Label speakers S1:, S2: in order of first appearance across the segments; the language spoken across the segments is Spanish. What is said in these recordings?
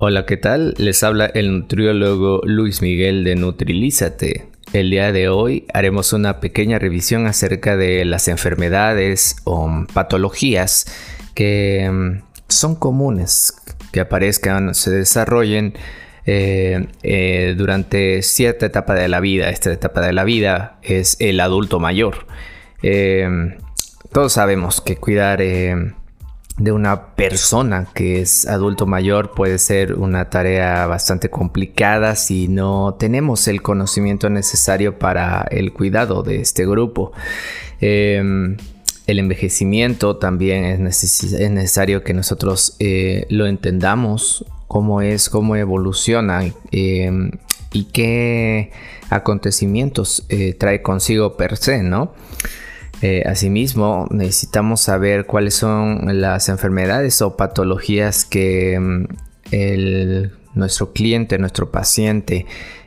S1: Hola, ¿qué tal? Les habla el nutriólogo Luis Miguel de Nutrilízate. El día de hoy haremos una pequeña revisión acerca de las enfermedades o patologías que mm, son comunes que aparezcan, se desarrollen eh, eh, durante cierta etapa de la vida. Esta etapa de la vida es el adulto mayor. Eh, todos sabemos que cuidar de una persona que es adulto mayor puede ser una tarea bastante complicada si no tenemos el conocimiento necesario para el cuidado de este grupo. Em, el envejecimiento también es, necesario que nosotros eh, lo entendamos, cómo es, cómo evoluciona em, y qué acontecimientos eh, trae consigo per se, ¿no? Eh, asimismo, necesitamos saber cuáles son las enfermedades o patologías que mm, nuestro cliente, nuestro paciente,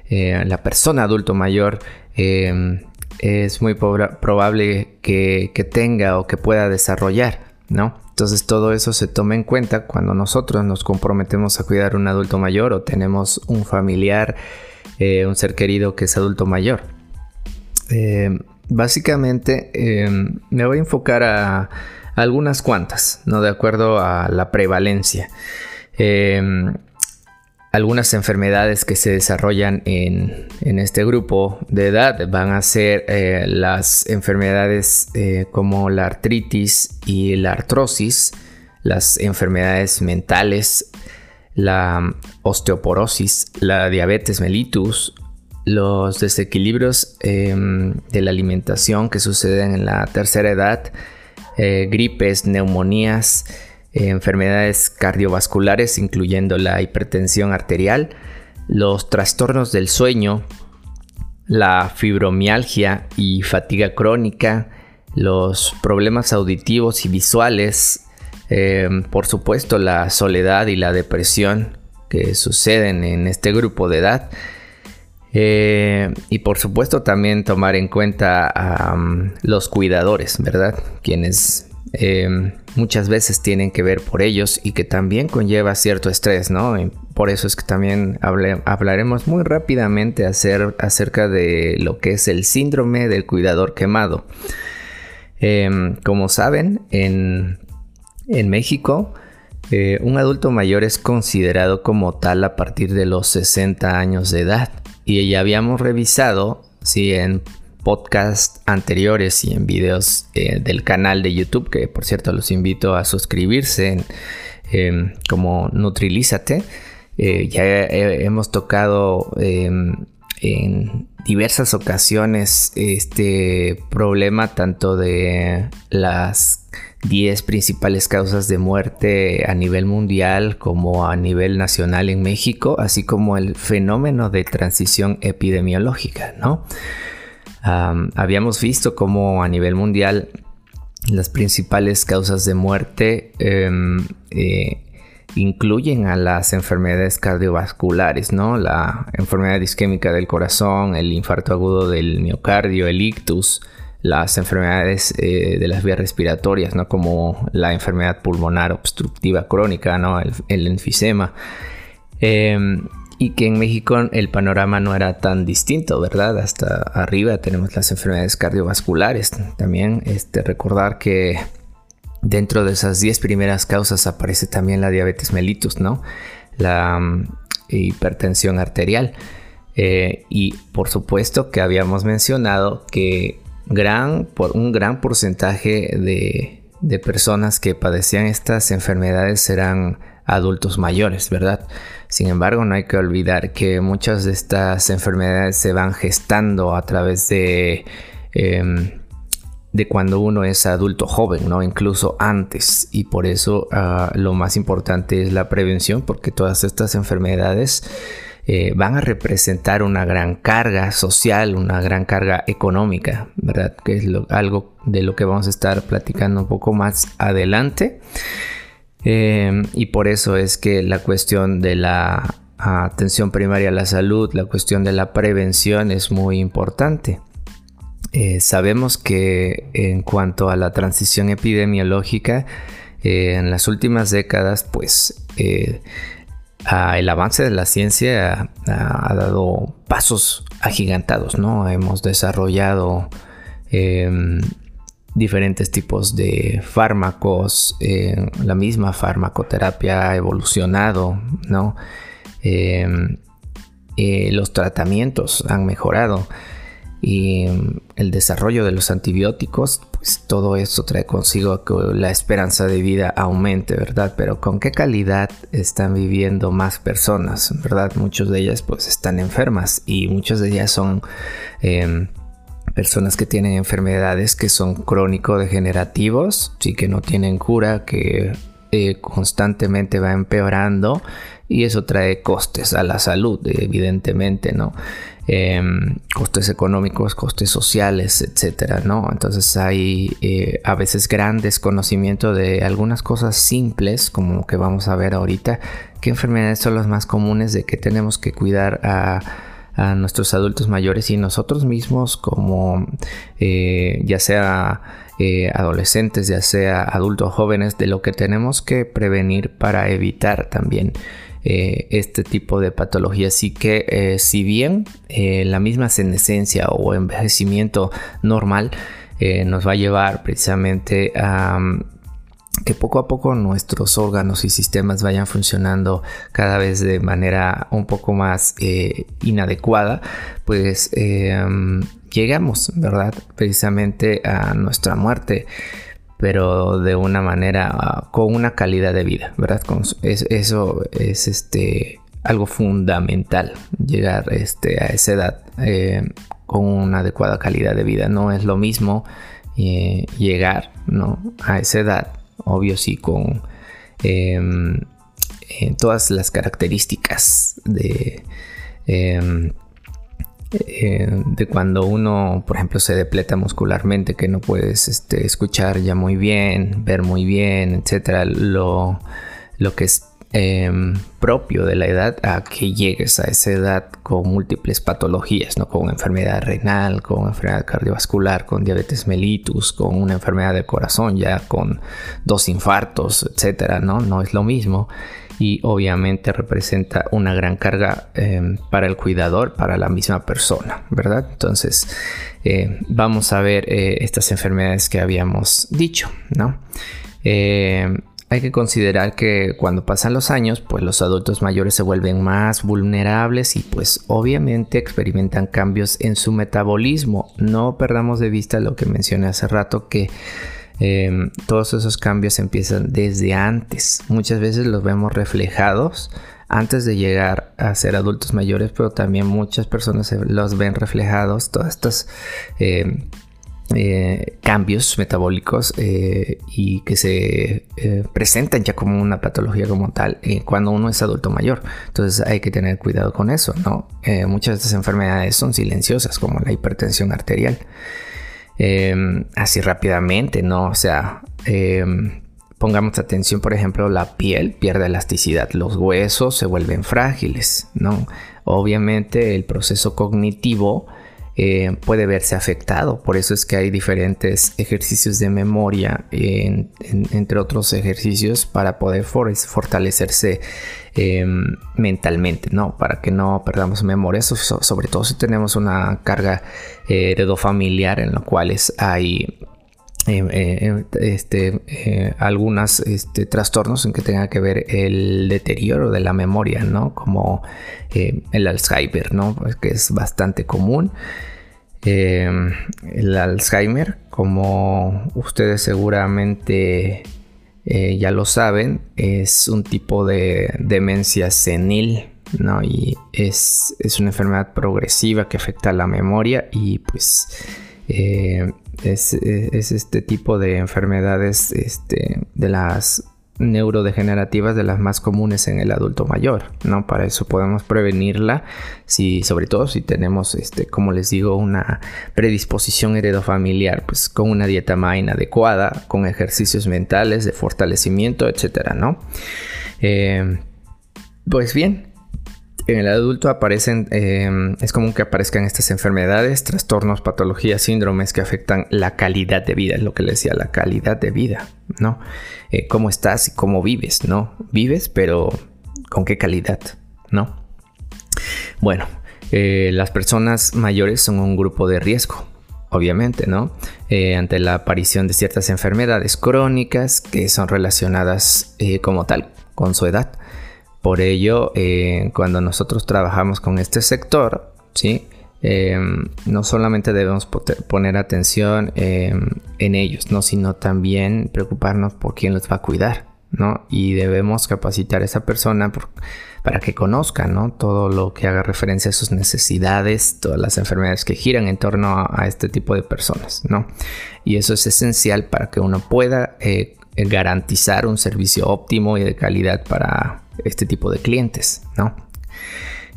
S1: eh, la persona adulto mayor, em, es muy probable que, tenga o que pueda desarrollar, ¿no? Entonces todo eso se toma en cuenta cuando nosotros nos comprometemos a cuidar un adulto mayor o tenemos un familiar, eh, un ser querido que es adulto mayor. Básicamente em, me voy a enfocar a, algunas cuantas, ¿no? De acuerdo a la prevalencia. Em, algunas enfermedades que se desarrollan en, este grupo de edad van a ser eh, las enfermedades eh, como la artritis y la artrosis, las enfermedades mentales, la osteoporosis, la diabetes mellitus, los desequilibrios em, de la alimentación que suceden en la tercera edad, eh, gripes, neumonías, enfermedades cardiovasculares, incluyendo la hipertensión arterial, los trastornos del sueño, la fibromialgia y fatiga crónica, los problemas auditivos y visuales, em, por supuesto la soledad y la depresión que suceden en este grupo de edad, eh, y por supuesto también tomar en cuenta a los cuidadores, ¿verdad? Quienes eh, muchas veces tienen que ver por ellos y que también conlleva cierto estrés, ¿no? por eso es que también hablaremos muy rápidamente acerca de lo que es el síndrome del cuidador quemado. Em, como saben, en, en México, eh, un adulto mayor es considerado como tal a partir de los 60 años de edad y ya habíamos revisado si en podcasts anteriores y en videos eh, del canal de YouTube, que por cierto los invito a suscribirse em, como Nutrilízate. Eh, ya hemos tocado em, en diversas ocasiones este problema tanto de las 10 principales causas de muerte a nivel mundial como a nivel nacional en México, así como el fenómeno de transición epidemiológica, ¿no? habíamos visto como a nivel mundial las principales causas de muerte em, eh, incluyen a las enfermedades cardiovasculares, ¿no? La enfermedad isquémica del corazón, el infarto agudo del miocardio, el ictus, las enfermedades eh, de las vías respiratorias, ¿no? Como la enfermedad pulmonar obstructiva crónica, ¿no? El, enfisema. Em, y que en México el panorama no era tan distinto, ¿verdad? Hasta arriba tenemos las enfermedades cardiovasculares. También este, recordar que dentro de esas 10 primeras causas aparece también la diabetes mellitus, ¿no? La mm, hipertensión arterial. Eh, y por supuesto que habíamos mencionado que gran, un gran porcentaje de, de personas que padecían estas enfermedades eran adultos mayores, ¿verdad? Sin embargo, no hay que olvidar que muchas de estas enfermedades se van gestando a través de, em, de cuando uno es adulto joven, ¿no? Incluso antes. Y por eso ah, lo más importante es la prevención, porque todas estas enfermedades eh, van a representar una gran carga social, una gran carga económica, ¿verdad? Que es algo de lo que vamos a estar platicando un poco más adelante. Eh, y por eso es que la cuestión de la atención primaria a la salud, la cuestión de la prevención es muy importante. Eh, sabemos que en cuanto a la transición epidemiológica, en las últimas décadas, pues el avance de la ciencia ha, dado pasos agigantados, ¿no? Hemos desarrollado em, diferentes tipos de fármacos, eh, la misma farmacoterapia ha evolucionado, ¿no? Em, eh, los tratamientos han mejorado y el desarrollo de los antibióticos, pues todo esto trae consigo que la esperanza de vida aumente, ¿verdad? Pero ¿con qué calidad están viviendo más personas, ¿verdad? Muchas de ellas pues están enfermas y muchas de ellas son em, personas que tienen enfermedades que son crónico-degenerativos, sí que no tienen cura, que eh, constantemente va empeorando y eso trae costes a la salud, evidentemente, ¿no? Em, costes económicos, costes sociales, etcétera, ¿no? Entonces hay eh, a veces gran desconocimiento de algunas cosas simples, como que vamos a ver ahorita, qué enfermedades son las más comunes de que tenemos que cuidar a, nuestros adultos mayores y nosotros mismos como eh, ya sea eh, adolescentes, ya sea adultos jóvenes, de lo que tenemos que prevenir para evitar también eh, este tipo de patología. Así que eh, si bien eh, la misma senescencia o envejecimiento normal nos va a llevar precisamente a mm, que poco a poco nuestros órganos y sistemas vayan funcionando cada vez de manera un poco más inadecuada, pues mm, llegamos, ¿verdad? Precisamente a nuestra muerte pero de una manera con una calidad de vida, ¿verdad? eso es este algo fundamental llegar este, a esa edad eh, con una adecuada calidad de vida. No es lo mismo eh, llegar ¿no? a esa edad, obvio sí, con em, eh, todas las características de em, eh, de cuando uno, por ejemplo, se depleta muscularmente, que no puedes este, escuchar ya muy bien, ver muy bien, etcétera, lo, lo que es em, propio de la edad a que llegues a esa edad con múltiples patologías, ¿no? con enfermedad renal, con enfermedad cardiovascular, con diabetes mellitus, con una enfermedad del corazón, ya con dos infartos, etcétera, ¿no? No es lo mismo y obviamente representa una gran carga em, para el cuidador, para la misma persona, ¿verdad? Entonces eh, vamos a ver eh, estas enfermedades que habíamos dicho, ¿no? Eh, hay que considerar que cuando pasan los años, pues los adultos mayores se vuelven más vulnerables y pues obviamente experimentan cambios en su metabolismo. No perdamos de vista lo que mencioné hace rato que Em, todos esos cambios empiezan desde antes. Muchas veces los vemos reflejados antes de llegar a ser adultos mayores, pero también muchas personas los ven reflejados, todos estos em, eh, cambios metabólicos eh, y que se eh, presentan ya como una patología como tal cuando uno es adulto mayor. Entonces hay que tener cuidado con eso, ¿no? muchas de estas enfermedades son silenciosas, como la hipertensión arterial. Em, así rápidamente, ¿no? O sea, em, pongamos atención, por ejemplo, la piel pierde elasticidad, los huesos se vuelven frágiles, ¿no? Obviamente el proceso cognitivo eh, puede verse afectado. Por eso es que hay diferentes ejercicios de memoria, entre otros ejercicios, para poder fortalecerse em, mentalmente, ¿no? Para que no perdamos memoria, sobre todo si tenemos una carga eh, heredofamiliar en la cual hay em, eh, em, este, eh, algunos este, trastornos en que tenga que ver el deterioro de la memoria, ¿no? Como el Alzheimer, ¿no? Pues que es bastante común. Em, el Alzheimer, como ustedes seguramente eh, ya lo saben, es un tipo de demencia senil, ¿no? Y es, una enfermedad progresiva que afecta a la memoria y pues eh, es, es, este tipo de enfermedades este, de las neurodegenerativas de las más comunes en el adulto mayor, ¿no? Para eso podemos prevenirla, si, sobre todo si tenemos, este, como les digo, una predisposición heredofamiliar, pues con una dieta más inadecuada, con ejercicios mentales de fortalecimiento, etcétera, ¿no? Eh, pues bien, en el adulto aparecen, em, es común que aparezcan estas enfermedades, trastornos, patologías, síndromes que afectan la calidad de vida, es lo que le decía, la calidad de vida, ¿no? Eh, cómo estás y cómo vives, ¿no? Vives, pero con qué calidad, ¿no? Bueno, eh, las personas mayores son un grupo de riesgo, obviamente, ¿no? Eh, ante la aparición de ciertas enfermedades crónicas que son relacionadas como tal con su edad. Por ello, cuando nosotros trabajamos con este sector, ¿sí? no solamente debemos poner atención en ellos, ¿no? sino también preocuparnos por quién los va a cuidar. ¿no? Y debemos capacitar a esa persona para que conozca, ¿no? Todo lo que haga referencia a sus necesidades, todas las enfermedades que giran en torno a, este tipo de personas, ¿no? Y eso es esencial para que uno pueda eh, garantizar un servicio óptimo y de calidad para este tipo de clientes, ¿no?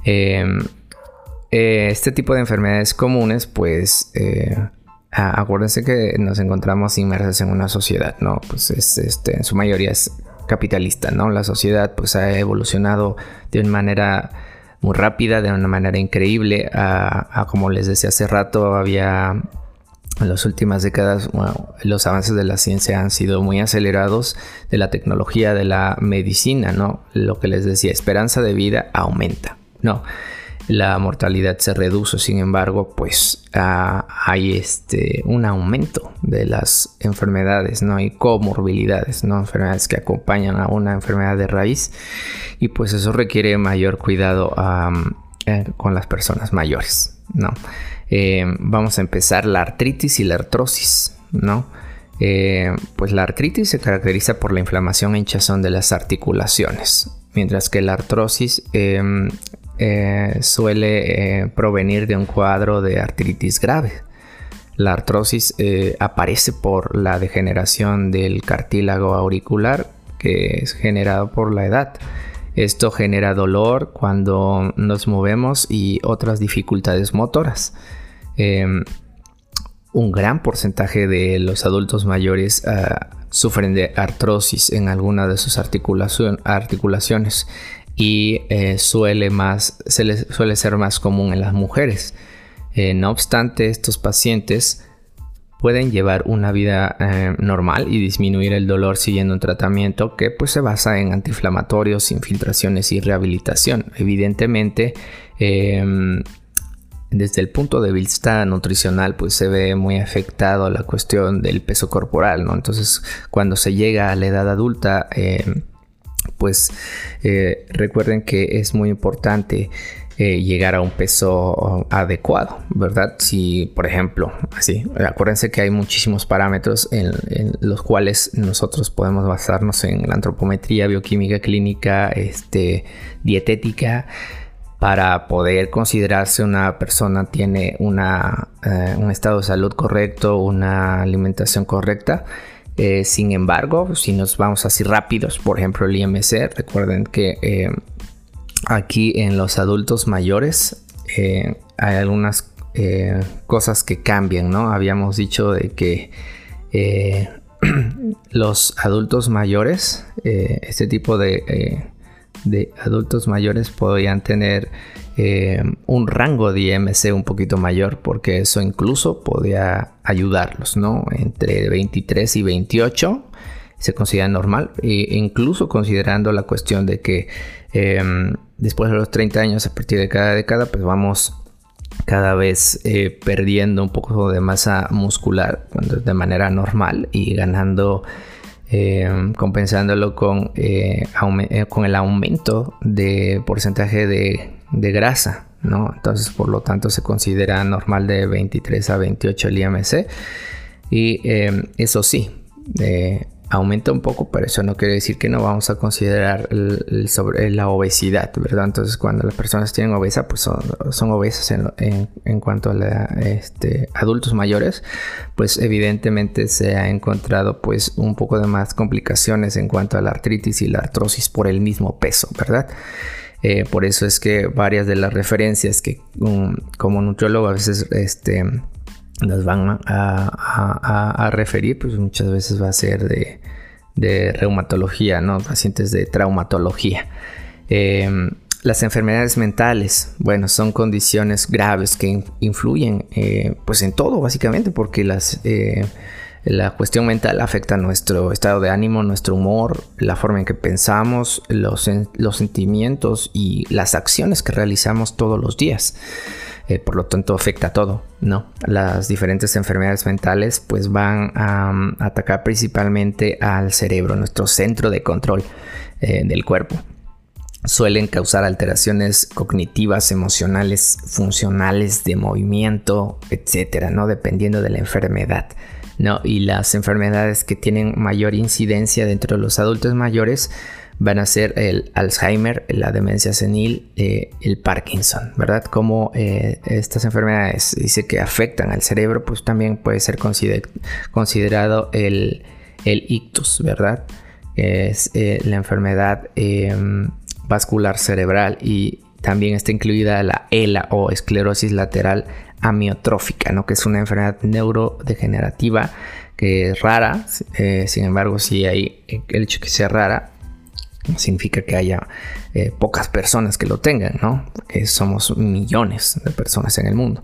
S1: Em, eh, este tipo de enfermedades comunes, pues... Eh, acuérdense que nos encontramos inmersos en una sociedad, ¿no? Pues es, este, en su mayoría es capitalista, ¿no? La sociedad pues ha evolucionado de una manera muy rápida, de una manera increíble, a, como les decía hace rato, había en las últimas décadas los avances de la ciencia han sido muy acelerados, de la tecnología, de la medicina, ¿no? Lo que les decía, esperanza de vida aumenta, ¿no? la mortalidad se reduce, sin embargo, pues ah, hay este, un aumento de las enfermedades, ¿no? Y comorbilidades, ¿no? Enfermedades que acompañan a una enfermedad de raíz y pues eso requiere mayor cuidado eh, con las personas mayores, ¿no? Eh, vamos a empezar la artritis y la artrosis, ¿no? Eh, pues la artritis se caracteriza por la inflamación e hinchazón de las articulaciones, mientras que la artrosis em, eh, suele provenir de un cuadro de artritis grave. La artrosis aparece por la degeneración del cartílago auricular que es generado por la edad. Esto genera dolor cuando nos movemos y otras dificultades motoras. Em, un gran porcentaje de los adultos mayores ah, sufren de artrosis en alguna de sus articulaciones y eh, suele, más, suele ser más común en las mujeres. Eh, no obstante, estos pacientes pueden llevar una vida eh, normal y disminuir el dolor siguiendo un tratamiento que pues, se basa en antiinflamatorios, infiltraciones y rehabilitación. Evidentemente, em, desde el punto de vista nutricional, pues se ve muy afectado la cuestión del peso corporal, ¿no? Entonces, cuando se llega a la edad adulta, em, pues eh, recuerden que es muy importante eh, llegar a un peso adecuado, ¿verdad? Si, por ejemplo, así, acuérdense que hay muchísimos parámetros en, los cuales nosotros podemos basarnos en la antropometría, bioquímica clínica, este, dietética, para poder considerarse una persona tiene una, eh, un estado de salud correcto, una alimentación correcta eh, sin embargo, si nos vamos así rápidos, por ejemplo el IMC, recuerden que aquí en los adultos mayores eh, hay algunas cosas que cambian, ¿no? Habíamos dicho de que los adultos mayores, este tipo de, adultos mayores podrían tener eh, un rango de IMC un poquito mayor porque eso incluso podía ayudarlos, ¿no? Entre 23 y 28 se considera normal e incluso considerando la cuestión de que em, después de los 30 años a partir de cada década pues vamos cada vez eh, perdiendo un poco de masa muscular de manera normal y ganando em, compensándolo con, eh, con el aumento de porcentaje de grasa, ¿no? Entonces, por lo tanto, se considera normal de 23 a 28 el IMC. Y em, eso sí, eh, aumenta un poco, pero eso no quiere decir que no vamos a considerar la obesidad, ¿verdad? Entonces, cuando las personas tienen obesa, pues son, obesas en, cuanto a este, adultos mayores, pues evidentemente se ha encontrado pues un poco de más complicaciones en cuanto a la artritis y la artrosis por el mismo peso, ¿verdad? Eh, por eso es que varias de las referencias que como nutriólogo a veces este, las van a, referir, pues muchas veces va a ser de, reumatología, ¿no? Pacientes de traumatología. Em, las enfermedades mentales, bueno, son condiciones graves que influyen eh, pues en todo básicamente porque las... Eh, La cuestión mental afecta nuestro estado de ánimo, nuestro humor, la forma en que pensamos, los, los sentimientos y las acciones que realizamos todos los días. Eh, por lo tanto afecta a todo, ¿no? Las diferentes enfermedades mentales pues van a, atacar principalmente al cerebro, nuestro centro de control eh, del cuerpo. Suelen causar alteraciones cognitivas, emocionales, funcionales, de movimiento, etcétera, ¿no? Dependiendo de la enfermedad. ¿no? Y las enfermedades que tienen mayor incidencia dentro de los adultos mayores van a ser el Alzheimer, la demencia senil, eh, el Parkinson, ¿verdad? Como eh, estas enfermedades dice que afectan al cerebro, pues también puede ser considerado el, ictus, ¿verdad? Es eh, la enfermedad em, vascular cerebral y también está incluida la ELA o esclerosis lateral amiotrófica, ¿no? que es una enfermedad neurodegenerativa que es rara, sin embargo, si hay el hecho que sea rara, significa que haya eh, pocas personas que lo tengan, ¿no? Porque somos millones de personas en el mundo.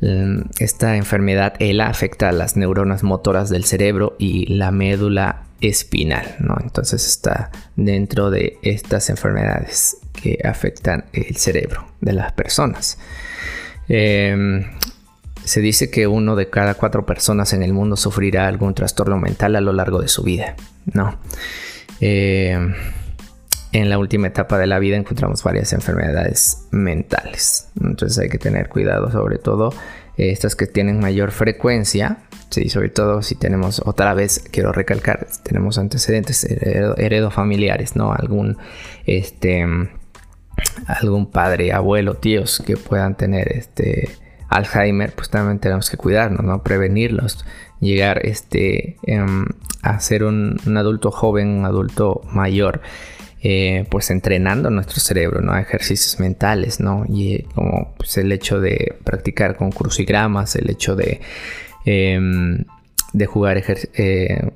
S1: Mm, esta enfermedad ELA afecta a las neuronas motoras del cerebro y la médula espinal, ¿no? Entonces está dentro de estas enfermedades que afectan el cerebro de las personas. Em, se dice que uno de cada cuatro personas en el mundo sufrirá algún trastorno mental a lo largo de su vida, ¿no? Em, en la última etapa de la vida encontramos varias enfermedades mentales. Entonces hay que tener cuidado, sobre todo estas que tienen mayor frecuencia. Sí, sobre todo si tenemos, otra vez quiero recalcar, tenemos antecedentes heredo, familiares, ¿no? Algún este, algún padre, abuelo, tíos que puedan tener este Alzheimer, pues también tenemos que cuidarnos, ¿no? Prevenirlos, llegar este, em, a ser un, adulto joven, un adulto mayor, eh, pues entrenando nuestro cerebro, ¿no? Ejercicios mentales, ¿no? Y eh, como pues, el hecho de practicar con crucigramas, el hecho de... Em, de jugar eh,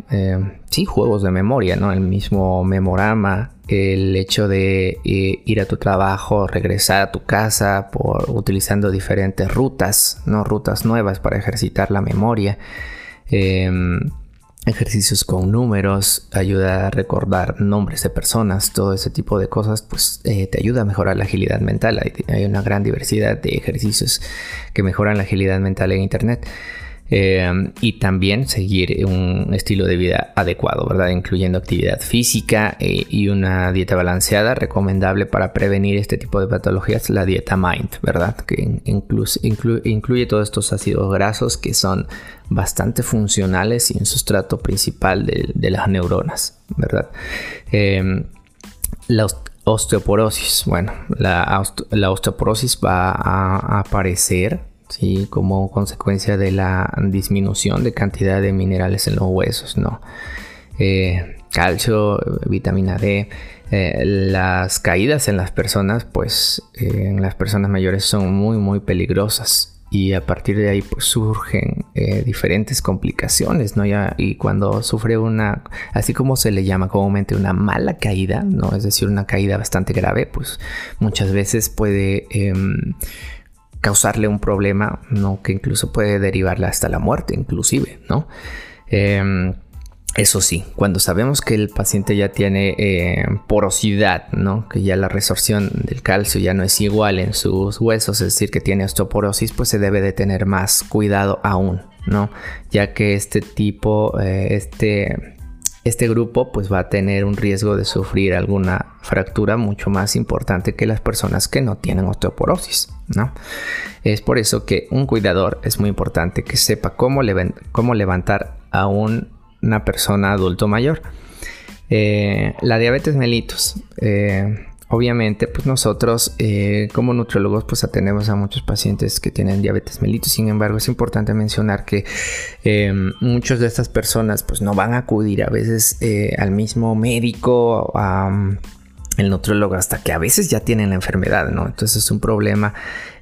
S1: sí, juegos de memoria, ¿no? El mismo memorama, el hecho de eh, ir a tu trabajo, regresar a tu casa por utilizando diferentes rutas, no rutas nuevas para ejercitar la memoria. Ejercicios con números, ayuda a recordar nombres de personas, todo ese tipo de cosas, pues eh, te ayuda a mejorar la agilidad mental. hay, una gran diversidad de ejercicios que mejoran la agilidad mental en Internet. Em, y también seguir un estilo de vida adecuado, ¿verdad? Incluyendo actividad física eh, y una dieta balanceada, recomendable para prevenir este tipo de patologías, la dieta MIND, ¿verdad? Que incluye todos estos ácidos grasos que son bastante funcionales y un sustrato principal de, las neuronas, ¿verdad? Em, la osteoporosis, bueno, la, la osteoporosis va a aparecer ¿sí? como consecuencia de la disminución de cantidad de minerales en los huesos, ¿no? Eh, calcio, vitamina D, eh, las caídas en las personas, pues eh, en las personas mayores son muy, muy peligrosas. Y a partir de ahí pues, surgen diferentes complicaciones, ¿no? Y cuando sufre una, así como se le llama comúnmente una mala caída, ¿no? Es decir, una caída bastante grave, pues muchas veces puede em, causarle un problema, ¿no? Que incluso puede derivarle hasta la muerte, inclusive, ¿no? Em, eso sí, cuando sabemos que el paciente ya tiene eh, porosidad, ¿no? que ya la resorción del calcio ya no es igual en sus huesos, es decir, que tiene osteoporosis, pues se debe de tener más cuidado aún, ¿no? ya que este tipo, eh, este este grupo pues va a tener un riesgo de sufrir alguna fractura mucho más importante que las personas que no tienen osteoporosis, ¿no? Es por eso que un cuidador es muy importante que sepa cómo, levantar a una persona adulto mayor. Eh, la diabetes mellitus. Eh, Obviamente, pues nosotros eh, como nutriólogos pues atendemos a muchos pacientes que tienen diabetes mellitus. Sin embargo, es importante mencionar que eh, muchas de estas personas pues no van a acudir a veces eh, al mismo médico el nutriólogo hasta que a veces ya tienen la enfermedad, ¿no? Entonces es un problema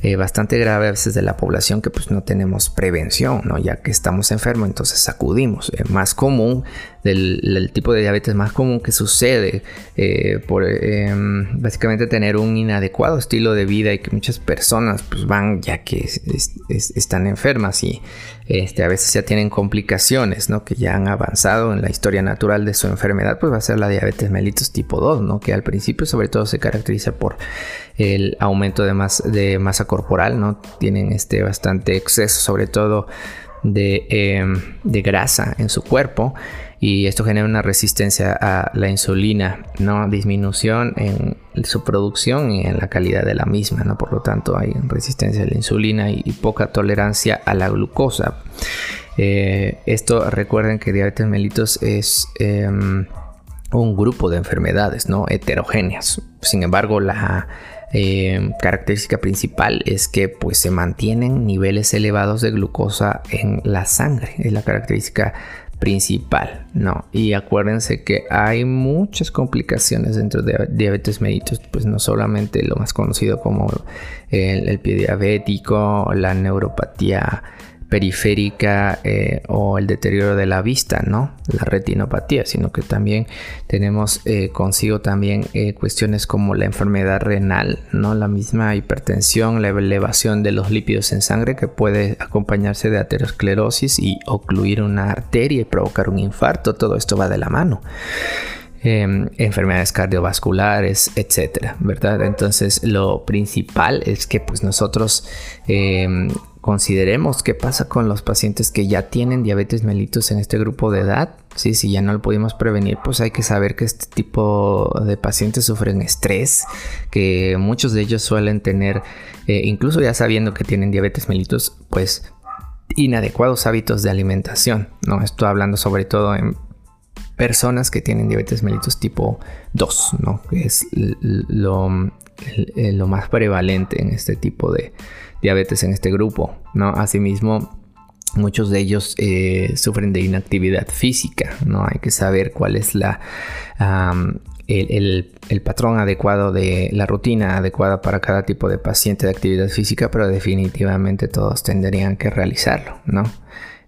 S1: eh, bastante grave a veces de la población que pues no tenemos prevención, ¿no? Ya que estamos enfermos, entonces acudimos. Es más común del, tipo de diabetes más común que sucede eh, por em, básicamente tener un inadecuado estilo de vida y que muchas personas pues van ya que están enfermas y este, a veces ya tienen complicaciones, ¿no? Que ya han avanzado en la historia natural de su enfermedad, pues va a ser la diabetes mellitus tipo 2, ¿no? Que al principio sobre todo se caracteriza por el aumento de, de masa corporal, ¿no? Tienen este bastante exceso, sobre todo de, em, de grasa en su cuerpo y esto genera una resistencia a la insulina, ¿no? Disminución en su producción y en la calidad de la misma, ¿no? Por lo tanto hay resistencia a la insulina y, poca tolerancia a la glucosa. Eh, esto recuerden que diabetes mellitus es em, un grupo de enfermedades, ¿no? Heterogéneas. Sin embargo, la em, característica principal es que pues se mantienen niveles elevados de glucosa en la sangre. Es la característica principal, ¿no? Y acuérdense que hay muchas complicaciones dentro de diabetes mellitus, pues no solamente lo más conocido como el pie diabético, la neuropatía periférica eh, o el deterioro de la vista, ¿no? La retinopatía, sino que también tenemos eh, consigo también eh, cuestiones como la enfermedad renal, ¿no? La misma hipertensión, la elevación de los lípidos en sangre que puede acompañarse de aterosclerosis y ocluir una arteria y provocar un infarto, todo esto va de la mano. Em, enfermedades cardiovasculares, etcétera, ¿verdad? Entonces, lo principal es que pues nosotros em, consideremos qué pasa con los pacientes que ya tienen diabetes mellitus en este grupo de edad. Sí, si ya no lo pudimos prevenir, pues hay que saber que este tipo de pacientes sufren estrés, que muchos de ellos suelen tener, eh, incluso ya sabiendo que tienen diabetes mellitus, pues inadecuados hábitos de alimentación. No estoy hablando sobre todo en personas que tienen diabetes mellitus tipo 2, ¿no? que es lo, lo más prevalente en este tipo de diabetes en este grupo, ¿no? Asimismo, muchos de ellos eh, sufren de inactividad física, ¿no? Hay que saber cuál es la... el, patrón adecuado de la rutina adecuada para cada tipo de paciente de actividad física, pero definitivamente todos tendrían que realizarlo, ¿no?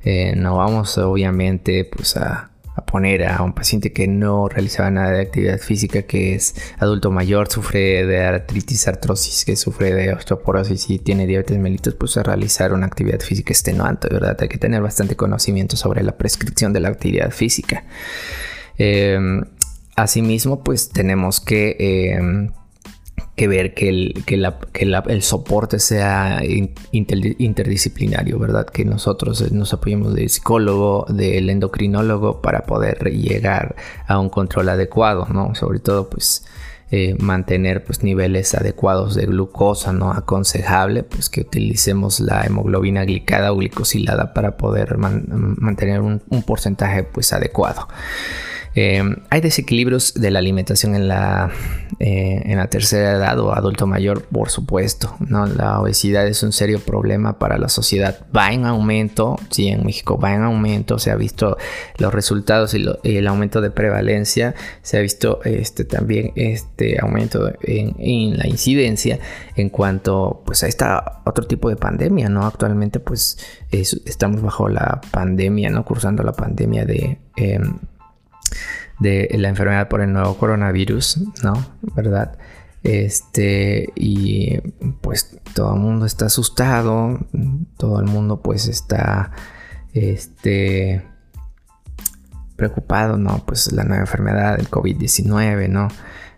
S1: Eh, no vamos obviamente pues a a poner a un paciente que no realizaba nada de actividad física, que es adulto mayor, sufre de artritis, artrosis, que sufre de osteoporosis y tiene diabetes mellitus, pues a realizar una actividad física extenuante, ¿verdad? Hay que tener bastante conocimiento sobre la prescripción de la actividad física. Em, asimismo, pues tenemos que... Em, que ver que el, que el soporte sea interdisciplinario, ¿verdad? Que nosotros nos apoyemos del psicólogo, del endocrinólogo para poder llegar a un control adecuado, ¿no? Sobre todo, pues, eh, mantener pues, niveles adecuados de glucosa, ¿no? Aconsejable, pues, que utilicemos la hemoglobina glicada o glicosilada para poder mantener un, un porcentaje, pues, adecuado. Em, hay desequilibrios de la alimentación en la, eh, en la tercera edad o adulto mayor, por supuesto. ¿no? La obesidad es un serio problema para la sociedad. Va en aumento, sí, en México va en aumento. Se ha visto los resultados y, el aumento de prevalencia. Se ha visto este, también este aumento en, la incidencia en cuanto pues, a esta otro tipo de pandemia. ¿no? Actualmente pues estamos bajo la pandemia, ¿no? cursando la pandemia de... Em, de la enfermedad por el nuevo coronavirus, ¿no? ¿Verdad? Este, y pues todo el mundo está asustado, todo el mundo pues está, este, preocupado, ¿no? Pues la nueva enfermedad del COVID-19, ¿no?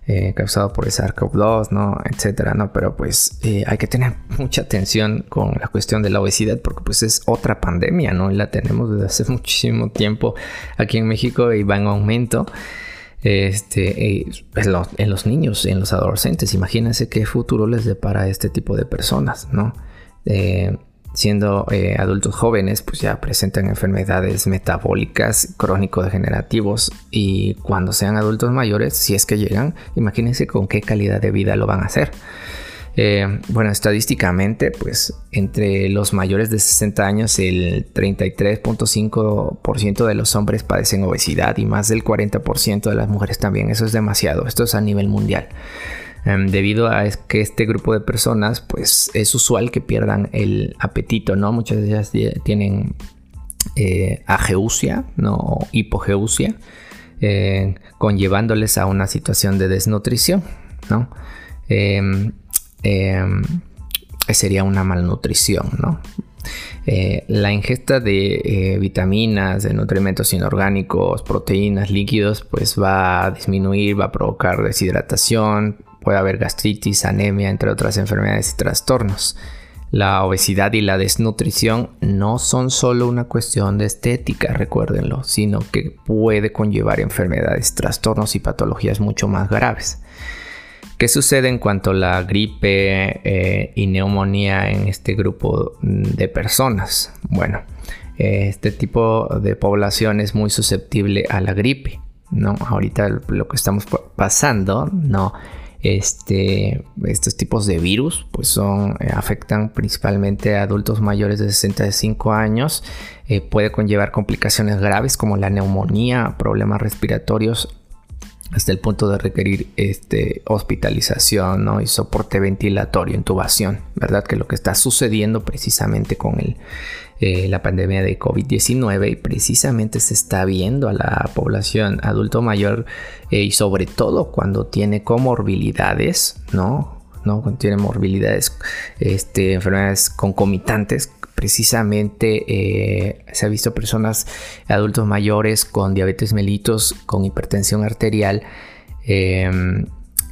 S1: Eh, causado por el SARS-CoV-2, ¿no? Etcétera, ¿no? Pero pues eh, hay que tener mucha atención con la cuestión de la obesidad porque pues es otra pandemia, ¿no? Y la tenemos desde hace muchísimo tiempo aquí en México y va en aumento. Este, en, los, niños, en los adolescentes, imagínense qué futuro les depara este tipo de personas, ¿no? Eh, siendo eh, adultos jóvenes, pues ya presentan enfermedades metabólicas crónico-degenerativos y cuando sean adultos mayores, si es que llegan, imagínense con qué calidad de vida lo van a hacer. Eh, bueno, estadísticamente, pues entre los mayores de 60 años, el 33.5% de los hombres padecen obesidad y más del 40% de las mujeres también. Eso es demasiado. Esto es a nivel mundial. Em, debido a que este grupo de personas, pues es usual que pierdan el apetito, ¿no? Muchas de ellas tienen eh, ageusia, ¿no? hipogeusia, eh, conllevándoles a una situación de desnutrición, ¿no? Em, sería una malnutrición, ¿no? Eh, la ingesta de vitaminas, de nutrimentos inorgánicos, proteínas, líquidos, pues va a disminuir, va a provocar deshidratación, puede haber gastritis, anemia, entre otras enfermedades y trastornos. La obesidad y la desnutrición no son solo una cuestión de estética, recuérdenlo, sino que puede conllevar enfermedades, trastornos y patologías mucho más graves. ¿Qué sucede en cuanto a la gripe eh, y neumonía en este grupo de personas? Bueno, este tipo de población es muy susceptible a la gripe. ¿no? Ahorita lo que estamos pasando no este, estos tipos de virus pues son, eh, afectan principalmente a adultos mayores de 65 años. Eh, puede conllevar complicaciones graves como la neumonía, problemas respiratorios hasta el punto de requerir este, hospitalización y soporte ventilatorio, intubación, ¿verdad? Que lo que está sucediendo precisamente con el, eh, la pandemia de COVID-19 y precisamente se está viendo a la población adulto mayor eh, y sobre todo cuando tiene comorbilidades, ¿no? ¿no? Cuando tiene morbilidades, este, enfermedades concomitantes precisamente eh, se ha visto personas, adultos mayores con diabetes mellitus, con hipertensión arterial, em,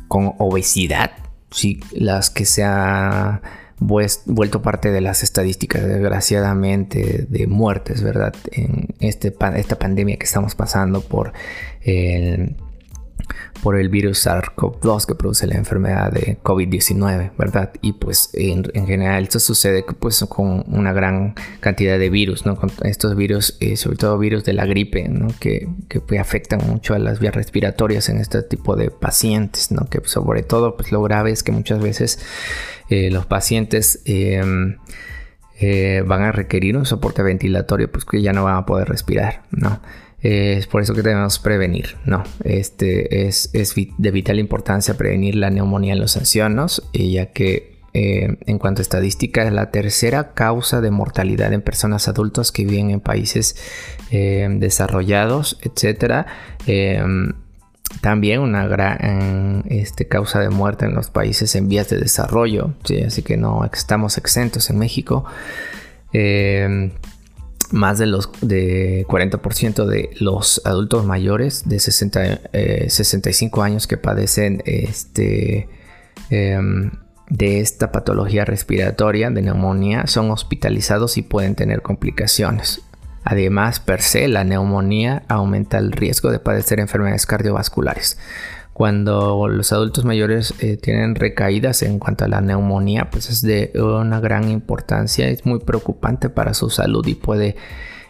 S1: con obesidad, sí, las que se ha vuelto parte de las estadísticas, desgraciadamente, de muertes, ¿verdad? En este, esta pandemia que estamos pasando por el por el virus SARS-CoV-2 que produce la enfermedad de COVID-19, ¿verdad? Y pues en, general esto sucede pues con una gran cantidad de virus, ¿no? Con estos virus, eh, sobre todo virus de la gripe, ¿no? Que, que pues, afectan mucho a las vías respiratorias en este tipo de pacientes, ¿no? Que sobre todo pues lo grave es que muchas veces eh, los pacientes... Em, eh, van a requerir un soporte ventilatorio, pues que ya no van a poder respirar, ¿no? Es por eso que debemos prevenir, ¿no? Este es, de vital importancia prevenir la neumonía en los ancianos, ya que eh, en cuanto a estadística es la tercera causa de mortalidad en personas adultas que viven en países eh, desarrollados, etc. Eh, también una gran este, causa de muerte en los países en vías de desarrollo, así que no estamos exentos en México más de los de 40% de los adultos mayores de 60, 65 eh, años que padecen este, em, de esta patología respiratoria de neumonía son hospitalizados y pueden tener complicaciones. Además, per se, la neumonía aumenta el riesgo de padecer enfermedades cardiovasculares. Cuando los adultos mayores eh, tienen recaídas en cuanto a la neumonía, pues es de una gran importancia, es muy preocupante para su salud y puede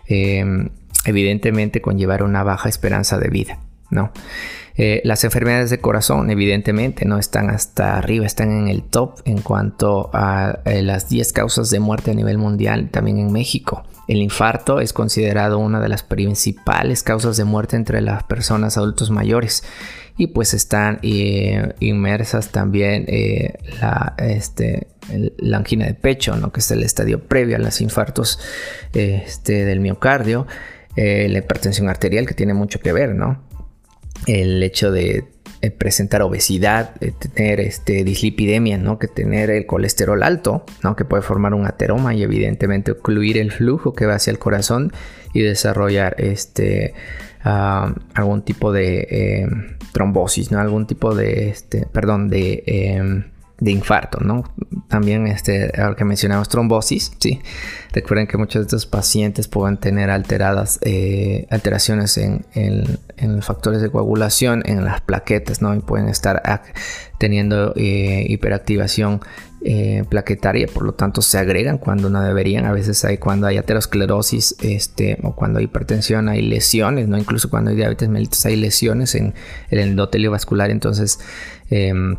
S1: em, evidentemente conllevar una baja esperanza de vida, ¿no? Eh, las enfermedades de corazón, evidentemente, no están hasta arriba, están en el top en cuanto a eh, las 10 causas de muerte a nivel mundial, también en México. El infarto es considerado una de las principales causas de muerte entre las personas adultos mayores y pues están eh, inmersas también eh, la, este, la angina de pecho, ¿no? que es el estadio previo a los infartos este, del miocardio, eh, la hipertensión arterial que tiene mucho que ver, ¿no? el hecho de presentar obesidad, tener este, dislipidemia, ¿no? que tener el colesterol alto, ¿no? que puede formar un ateroma y evidentemente ocluir el flujo que va hacia el corazón y desarrollar este, algún tipo de eh, trombosis, ¿no? Algún tipo de, este, perdón, de, eh, de infarto, ¿no? También, este, ahora que mencionamos trombosis, sí. Recuerden que muchos de estos pacientes pueden tener alteradas, eh, alteraciones en, en, los factores de coagulación, en las plaquetas, ¿no? Y pueden estar teniendo hiperactivación eh, plaquetaria, por lo tanto se agregan cuando no deberían. A veces hay cuando hay aterosclerosis este, o cuando hay hipertensión hay lesiones, ¿no? incluso cuando hay diabetes mellitus hay lesiones en el endotelio vascular. Entonces, em,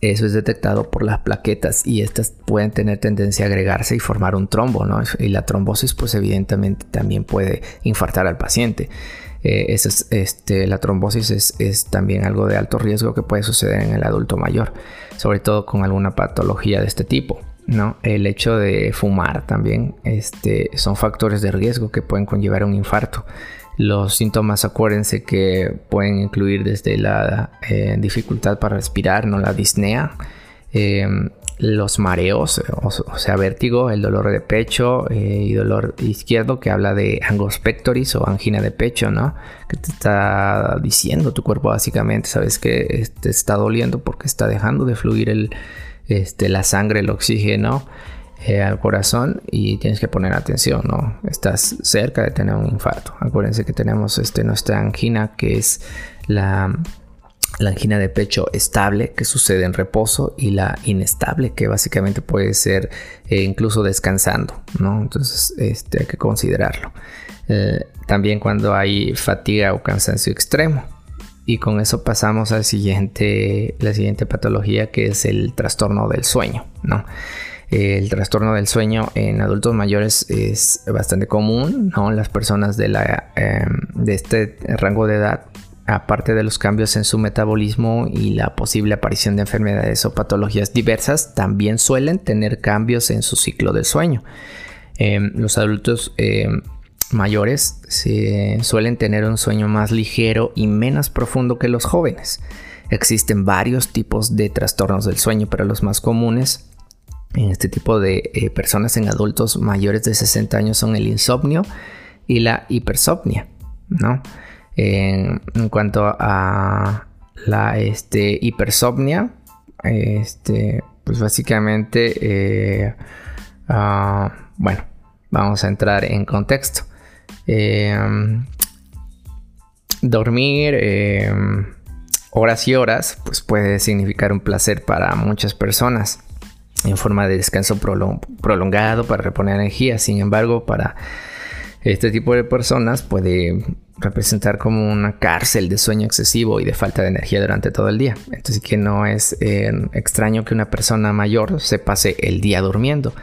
S1: eso es detectado por las plaquetas y estas pueden tener tendencia a agregarse y formar un trombo, ¿no? Y la trombosis, pues evidentemente también puede infartar al paciente. Eh, es, este, la trombosis es, también algo de alto riesgo que puede suceder en el adulto mayor, sobre todo con alguna patología de este tipo. ¿no? El hecho de fumar también este, son factores de riesgo que pueden conllevar un infarto. Los síntomas, acuérdense que pueden incluir desde la eh, dificultad para respirar, ¿no? la disnea, em, los mareos, o, sea, vértigo, el dolor de pecho eh, y dolor izquierdo que habla de angos pectoris o angina de pecho, ¿no? Que te está diciendo tu cuerpo básicamente, sabes que te está doliendo porque está dejando de fluir el, este, la sangre, el oxígeno eh, al corazón y tienes que poner atención, ¿no? Estás cerca de tener un infarto. Acuérdense que tenemos este, nuestra angina que es la, la angina de pecho estable que sucede en reposo y la inestable que básicamente puede ser eh, incluso descansando, ¿no? Entonces este, hay que considerarlo. Eh, también cuando hay fatiga o cansancio extremo. Y con eso pasamos al siguiente, la siguiente patología que es el trastorno del sueño, ¿no? El trastorno del sueño en adultos mayores es bastante común. Las personas de, la, em, de este rango de edad, aparte de los cambios en su metabolismo y la posible aparición de enfermedades o patologías diversas, también suelen tener cambios en su ciclo del sueño. Em, los adultos em, mayores suelen tener un sueño más ligero y menos profundo que los jóvenes. Existen varios tipos de trastornos del sueño, pero los más comunes en este tipo de eh, personas en adultos mayores de 60 años son el insomnio y la hipersomnia, ¿no? En, cuanto a la este, hipersomnia, este, pues básicamente, eh, ah, bueno, vamos a entrar en contexto. Em, dormir em, horas y horas, pues puede significar un placer para muchas personas en forma de descanso prolongado para reponer energía. Sin embargo, para este tipo de personas puede representar como una cárcel de sueño excesivo y de falta de energía durante todo el día. Entonces que no es eh, extraño que una persona mayor se pase el día durmiendo.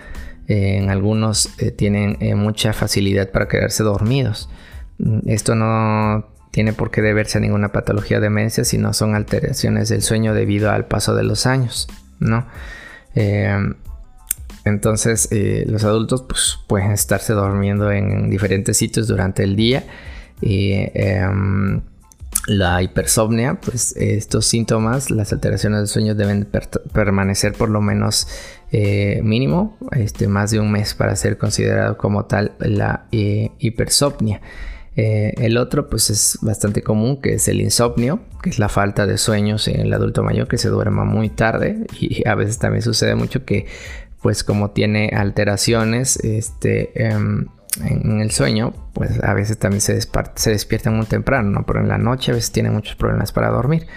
S1: en algunos eh, tienen eh, mucha facilidad para quedarse dormidos. Mm, esto no tiene por qué deberse a ninguna patología de demencia, sino son alteraciones del sueño debido al paso de los años, ¿no? Eh, entonces eh, los adultos pues, pueden estarse durmiendo en diferentes sitios durante el día. Y em, la hipersomnia, pues estos síntomas, las alteraciones del sueño deben permanecer por lo menos eh, mínimo, este, más de un mes para ser considerado como tal la hipersomnia. Eh, el otro pues es bastante común que es el insomnio, que es la falta de sueños en el adulto mayor que se duerma muy tarde y a veces también sucede mucho que pues como tiene alteraciones este, em, en el sueño pues a veces también se, se despierta muy temprano, pero en la noche a veces tiene muchos problemas para dormir.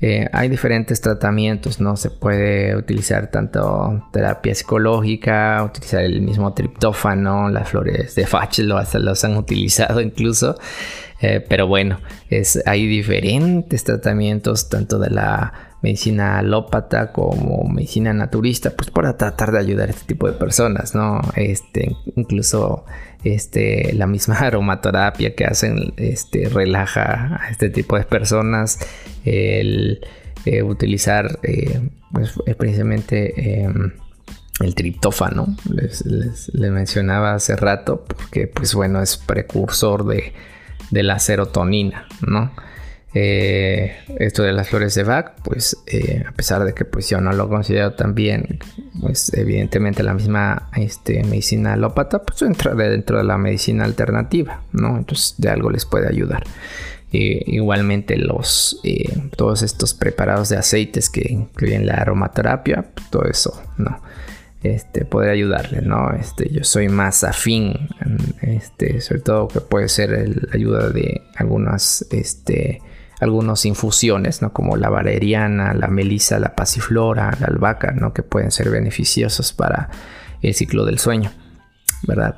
S1: Eh, hay diferentes tratamientos, ¿no? Se puede utilizar tanto terapia psicológica, utilizar el mismo triptófano, las flores de Fach lo, los han utilizado incluso. Eh, pero bueno, es, hay diferentes tratamientos, tanto de la medicina alópata como medicina naturista, pues para tratar de ayudar a este tipo de personas, ¿no? Este, incluso este, la misma aromaterapia que hacen este, relaja a este tipo de personas. El eh, utilizar eh, pues, precisamente em, el triptófano, les, les, mencionaba hace rato, porque pues bueno, es precursor de, de la serotonina, ¿no? Eh, esto de las flores de Bach, pues eh, a pesar de que pues yo no lo considero tan bien, pues evidentemente la misma este, medicina alópata, pues entra dentro de la medicina alternativa, ¿no? Entonces de algo les puede ayudar. igualmente los eh, todos estos preparados de aceites que incluyen la aromaterapia, pues, todo eso, ¿no? Este, puede ayudarle, ¿no? Este, yo soy más afín, este, sobre todo que puede ser la ayuda de algunas, este, algunas infusiones, ¿no? como la valeriana, la melisa, la pasiflora, la albahaca, ¿no? que pueden ser beneficiosos para el ciclo del sueño, ¿verdad?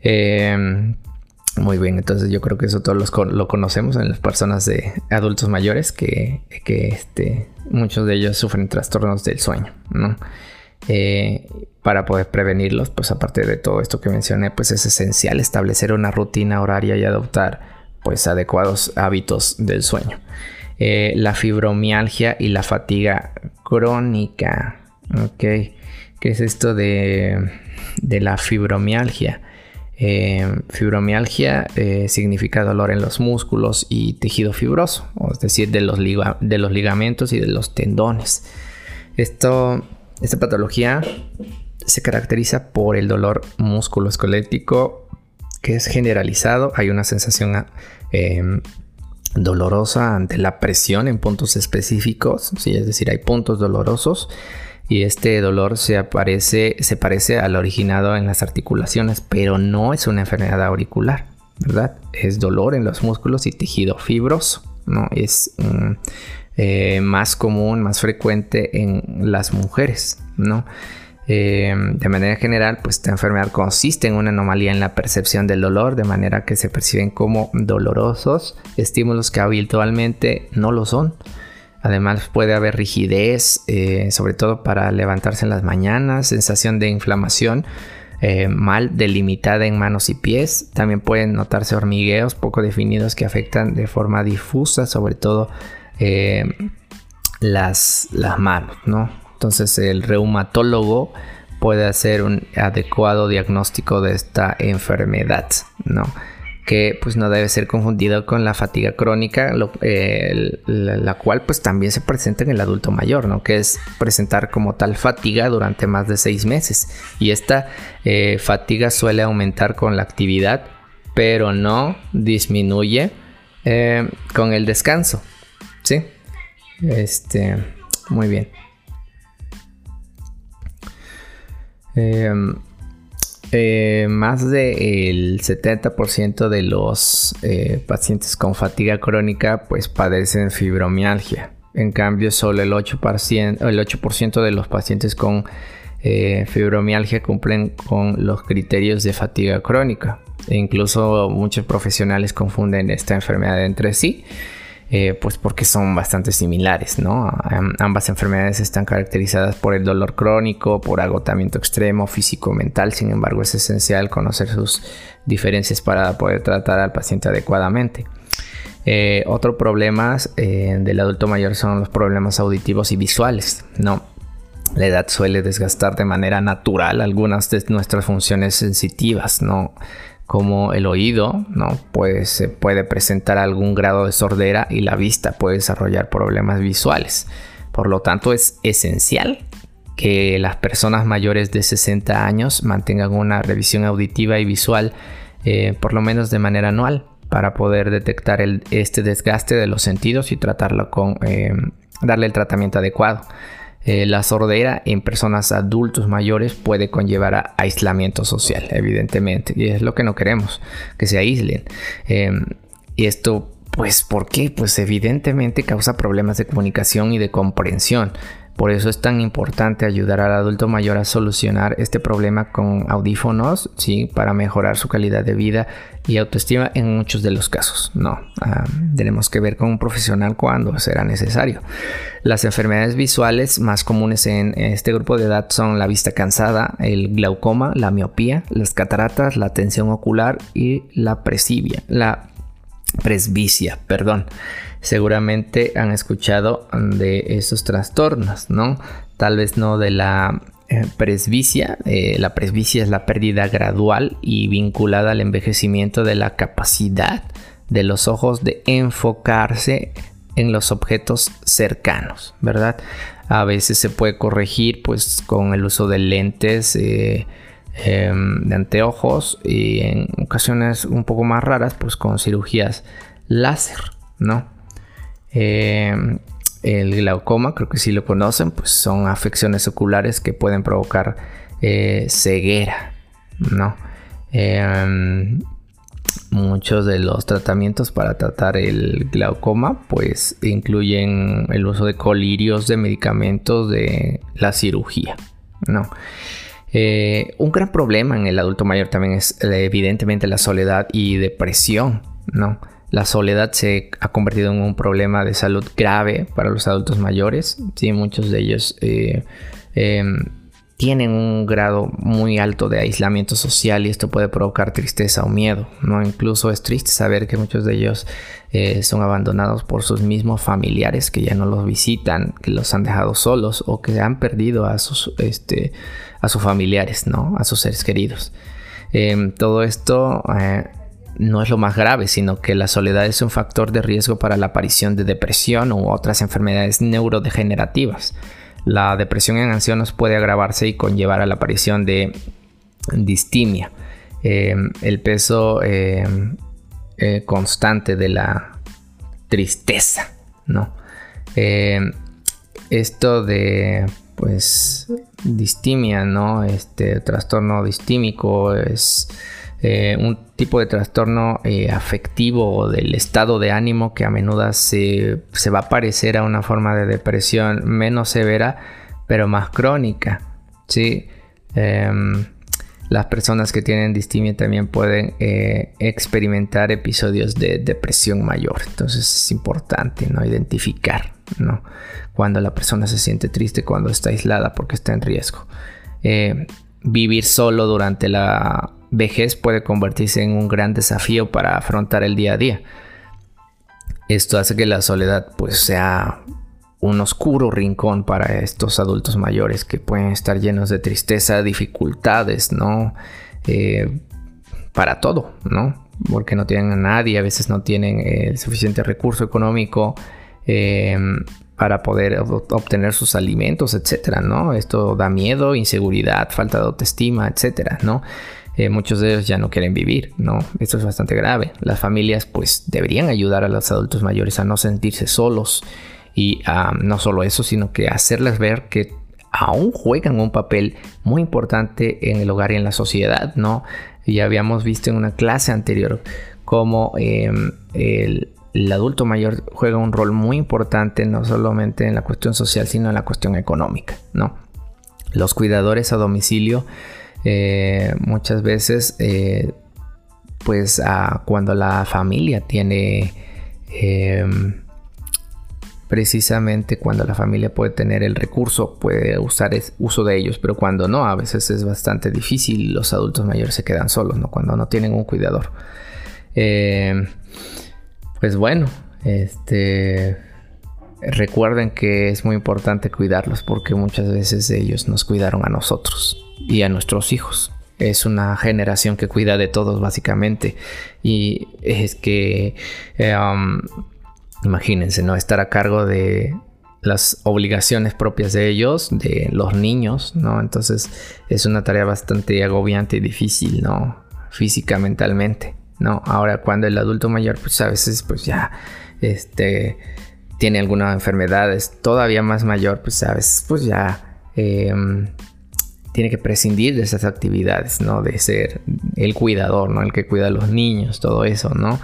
S1: Em, Muy bien, entonces yo creo que eso todos lo conocemos en las personas de adultos mayores que, este, muchos de ellos sufren trastornos del sueño, ¿no? Eh, para poder prevenirlos, pues aparte de todo esto que mencioné, pues es esencial establecer una rutina horaria y adoptar pues adecuados hábitos del sueño. Eh, la fibromialgia y la fatiga crónica, ¿ok? ¿Qué es esto de, de la fibromialgia? Eh, fibromialgia eh, significa dolor en los músculos y tejido fibroso, es decir, de los, de los ligamentos y de los tendones. Esta patología se caracteriza por el dolor musculoesquelético que es generalizado. Hay una sensación em, dolorosa ante la presión en puntos específicos, ¿sí? es decir, hay puntos dolorosos y este dolor se, aparece, se parece al originado en las articulaciones, pero no es una enfermedad auricular, ¿verdad? Es dolor en los músculos y tejido fibroso, ¿no? Es mm, eh, más común, más frecuente en las mujeres, ¿no? Eh, de manera general, pues esta enfermedad consiste en una anomalía en la percepción del dolor, de manera que se perciben como dolorosos estímulos que habitualmente no lo son. Además puede haber rigidez, eh, sobre todo para levantarse en las mañanas, sensación de inflamación eh, mal delimitada en manos y pies. También pueden notarse hormigueos poco definidos que afectan de forma difusa, sobre todo eh, las, las manos, ¿no? Entonces el reumatólogo puede hacer un adecuado diagnóstico de esta enfermedad, ¿no? que pues no debe ser confundido con la fatiga crónica, la, cual pues también se presenta en el adulto mayor, ¿no? Que es presentar como tal fatiga durante más de seis meses. Y esta eh, fatiga suele aumentar con la actividad, pero no disminuye eh, con el descanso, ¿sí? Este, muy bien. Eh, más del 70% de los eh, pacientes con fatiga crónica pues padecen fibromialgia. En cambio, solo el 8%, el 8 de los pacientes con eh, fibromialgia cumplen con los criterios de fatiga crónica. E incluso muchos profesionales confunden esta enfermedad entre sí. Eh, pues porque son bastante similares, ¿no? ambas enfermedades están caracterizadas por el dolor crónico, por agotamiento extremo, físico-mental, sin embargo es esencial conocer sus diferencias para poder tratar al paciente adecuadamente. Eh, otro problema eh, del adulto mayor son los problemas auditivos y visuales, ¿no? La edad suele desgastar de manera natural algunas de nuestras funciones sensitivas, ¿no? Como el oído, ¿no? Pues se puede presentar algún grado de sordera y la vista puede desarrollar problemas visuales. Por lo tanto, es esencial que las personas mayores de 60 años mantengan una revisión auditiva y visual eh, por lo menos de manera anual para poder detectar este desgaste de los sentidos y tratarlo con eh, darle el tratamiento adecuado. Eh, la sordera en personas adultos mayores puede conllevar a aislamiento social, evidentemente, y es lo que no queremos, que se aíslen. Em, y esto, pues, ¿por qué? Pues evidentemente causa problemas de comunicación y de comprensión. Por eso es tan importante ayudar al adulto mayor a solucionar este problema con audífonos, ¿sí? Para mejorar su calidad de vida y autoestima en muchos de los casos. No, ah, tenemos que ver con un profesional cuando será necesario. Las enfermedades visuales más comunes en este grupo de edad son la vista cansada, el glaucoma, la miopía, las cataratas, la tensión ocular y la presbia. La presbicia, perdón seguramente han escuchado de esos trastornos, ¿no? Tal vez no de la eh, presbicia. Eh, la presbicia es la pérdida gradual y vinculada al envejecimiento de la capacidad de los ojos de enfocarse en los objetos cercanos, ¿verdad? A veces se puede corregir pues con el uso de lentes eh, em, de anteojos y en ocasiones un poco más raras pues con cirugías láser, ¿no? Eh, el glaucoma, creo que si lo conocen, pues son afecciones oculares que pueden provocar eh, ceguera, ¿no? Eh, muchos de los tratamientos para tratar el glaucoma, pues incluyen el uso de colirios de medicamentos de la cirugía, ¿no? Eh, un gran problema en el adulto mayor también es evidentemente la soledad y depresión, ¿no? La soledad se ha convertido en un problema de salud grave para los adultos mayores. Sí, muchos de ellos eh, em, tienen un grado muy alto de aislamiento social y esto puede provocar tristeza o miedo. ¿no? Incluso es triste saber que muchos de ellos eh, son abandonados por sus mismos familiares que ya no los visitan, que los han dejado solos o que han perdido a sus, este, a sus familiares, ¿no? a sus seres queridos. Em, todo esto eh, no es lo más grave, sino que la soledad es un factor de riesgo para la aparición de depresión u otras enfermedades neurodegenerativas. La depresión en ancianos puede agravarse y conllevar a la aparición de distimia, eh, el peso eh, eh, constante de la tristeza, ¿no? esto de pues distimia, ¿no? Este trastorno distímico es eh, un tipo de trastorno eh, afectivo o del estado de ánimo que a menudo se, va a parecer a una forma de depresión menos severa, pero más crónica. ¿sí? Em, las personas que tienen distimia también pueden eh, experimentar episodios de depresión mayor. Entonces es importante ¿no? identificar ¿no? cuando la persona se siente triste, cuando está aislada porque está en riesgo. vivir solo durante la vejez puede convertirse en un gran desafío para afrontar el día a día. Esto hace que la soledad pues sea un oscuro rincón para estos adultos mayores que pueden estar llenos de tristeza, dificultades, ¿no? Eh, para todo, ¿no? Porque no tienen a nadie, a veces no tienen el suficiente recurso económico eh, para poder obtener sus alimentos, etcétera, ¿no? Esto da miedo, inseguridad, falta de autoestima, etcétera, ¿no? Eh, muchos de ellos ya no quieren vivir, ¿no? Esto es bastante grave. Las familias pues deberían ayudar a los adultos mayores a no sentirse solos y no solo eso, sino que hacerles ver que aún juegan un papel muy importante en el hogar y en la sociedad, ¿no? Ya habíamos visto en una clase anterior cómo em, el, el adulto mayor juega un rol muy importante no solamente en la cuestión social, sino en la cuestión económica, ¿no? Los cuidadores a domicilio eh, muchas veces, eh, pues cuando la familia tiene, em, precisamente cuando la familia puede tener el recurso, puede usar uso de ellos, pero cuando no, a veces es bastante difícil, los adultos mayores se quedan solos, ¿no? Cuando no tienen un cuidador. Em, pues bueno, este recuerden que es muy importante cuidarlos porque muchas veces ellos nos cuidaron a nosotros y a nuestros hijos. Es una generación que cuida de todos básicamente y es que eh, um, imagínense, ¿no? Estar a cargo de las obligaciones propias de ellos, de los niños, ¿no? Entonces es una tarea bastante agobiante y difícil, ¿no? Física, mentalmente, ¿no? Ahora cuando el adulto mayor, pues a veces pues ya, este, tiene alguna enfermedad, es todavía más mayor, pues a veces pues ya... Em, tiene que prescindir de esas actividades, ¿no? De ser el cuidador, ¿no? El que cuida a los niños, todo eso, ¿no?